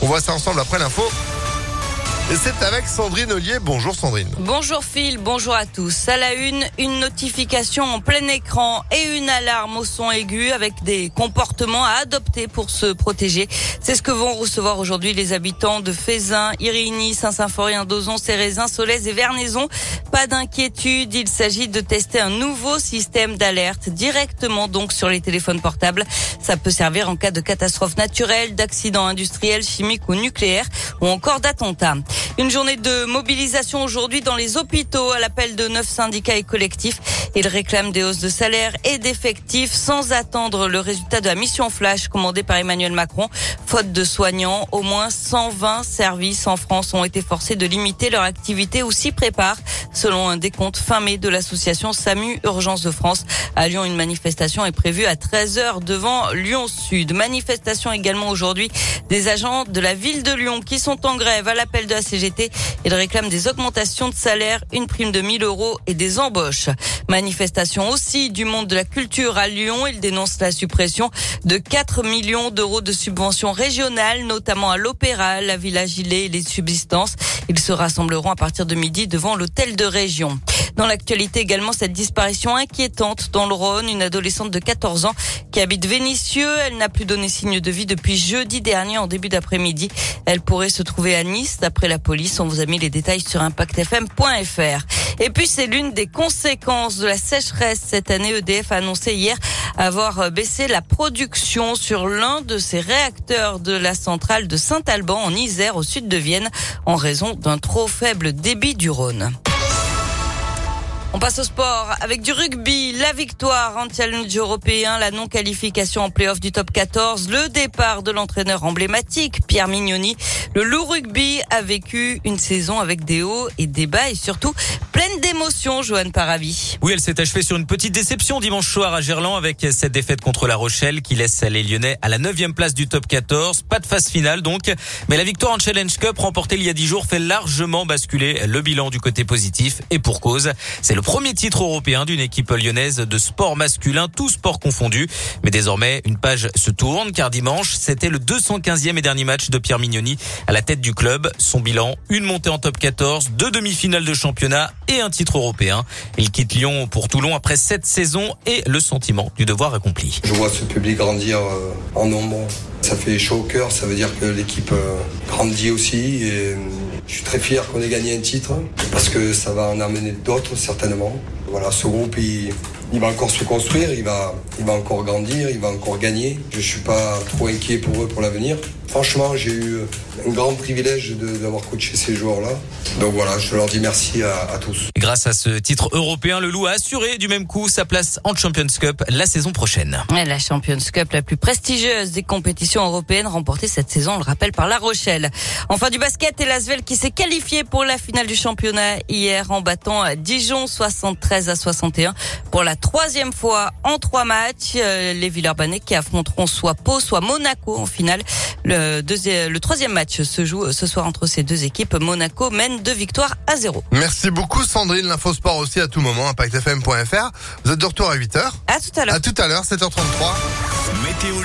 On voit ça ensemble après l'info. C'est avec Sandrine Ollier. Bonjour Sandrine. Bonjour Phil, bonjour à tous. À la une, une notification en plein écran et une alarme au son aigu avec des comportements à adopter pour se protéger. C'est ce que vont recevoir aujourd'hui les habitants de Fézin, Irigny, Saint-Symphorien, Dozon, Cérézin, Solèze et Vernaison. Pas d'inquiétude, il s'agit de tester un nouveau système d'alerte directement donc sur les téléphones portables. Ça peut servir en cas de catastrophe naturelle, d'accident industriel, chimique ou nucléaire ou encore d'attentat. Une journée de mobilisation aujourd'hui dans les hôpitaux à l'appel de neuf syndicats et collectifs. Ils réclament des hausses de salaire et d'effectifs sans attendre le résultat de la mission flash commandée par Emmanuel Macron. Faute de soignants, au moins 120 services en France ont été forcés de limiter leur activité ou s'y préparent. Selon un décompte fin mai de l'association SAMU Urgence de France, à Lyon, une manifestation est prévue à 13h devant Lyon Sud. Manifestation également aujourd'hui des agents de la ville de Lyon qui sont en grève à l'appel de la CGT. Ils réclament des augmentations de salaire, une prime de 1000 euros et des embauches. Manifestation aussi du monde de la culture à Lyon. Ils dénoncent la suppression de 4 millions d'euros de subventions régionales, notamment à l'Opéra, la Villa Gilet et les subsistances. Ils se rassembleront à partir de midi devant l'hôtel de région. Dans l'actualité également, cette disparition inquiétante dans le Rhône, une adolescente de 14 ans qui habite Vénissieux. Elle n'a plus donné signe de vie depuis jeudi dernier en début d'après-midi. Elle pourrait se trouver à Nice. D'après la police, on vous a mis les détails sur impactfm.fr. Et puis, c'est l'une des conséquences de la sécheresse. Cette année, EDF a annoncé hier avoir baissé la production sur l'un de ses réacteurs de la centrale de Saint-Alban en Isère, au sud de Vienne, en raison d'un trop faible débit du Rhône. On passe au sport avec du rugby, la victoire en challenge européen, la non-qualification en playoff du top 14, le départ de l'entraîneur emblématique Pierre Mignoni. Le loup rugby a vécu une saison avec des hauts et des bas et surtout pleine d'émotions, Johan Paravi. Oui, elle s'est achevée sur une petite déception dimanche soir à Gerland avec cette défaite contre La Rochelle qui laisse les Lyonnais à la 9 place du top 14. Pas de phase finale donc, mais la victoire en Challenge Cup remportée il y a 10 jours fait largement basculer le bilan du côté positif et pour cause. C'est le premier titre européen d'une équipe lyonnaise de sport masculin, tout sport confondu. Mais désormais, une page se tourne car dimanche, c'était le 215e et dernier match de Pierre Mignoni à la tête du club. Son bilan, une montée en top 14, deux demi-finales de championnat et un titre européen. Il quitte Lyon pour Toulon après sept saisons et le sentiment du devoir accompli. Je vois ce public grandir euh, en nombre. Ça fait chaud au cœur, ça veut dire que l'équipe euh, grandit aussi et je suis très fier qu'on ait gagné un titre parce que ça va en amener d'autres certainement. Voilà, ce groupe il, il va encore se construire, il va, il va encore grandir, il va encore gagner. Je suis pas trop inquiet pour eux pour l'avenir. Franchement, j'ai eu un grand privilège d'avoir coaché ces joueurs-là. Donc voilà, je leur dis merci à, à, tous. Grâce à ce titre européen, le Loup a assuré du même coup sa place en Champions Cup la saison prochaine. La Champions Cup, la plus prestigieuse des compétitions européennes, remportée cette saison, on le rappelle, par La Rochelle. Enfin du basket et l'Asvel qui s'est qualifié pour la finale du championnat hier en battant Dijon 73 à 61 pour la troisième fois en trois matchs. Euh, les Villeurbanais qui affronteront soit Pau, soit Monaco en finale. Le, deuxième, le troisième match se joue ce soir entre ces deux équipes. Monaco mène deux victoires à zéro. Merci beaucoup Sandrine. L'info sport aussi à tout moment, impactfm.fr. Vous êtes de retour à 8h. À tout à l'heure. À tout à l'heure, 7h33. Météo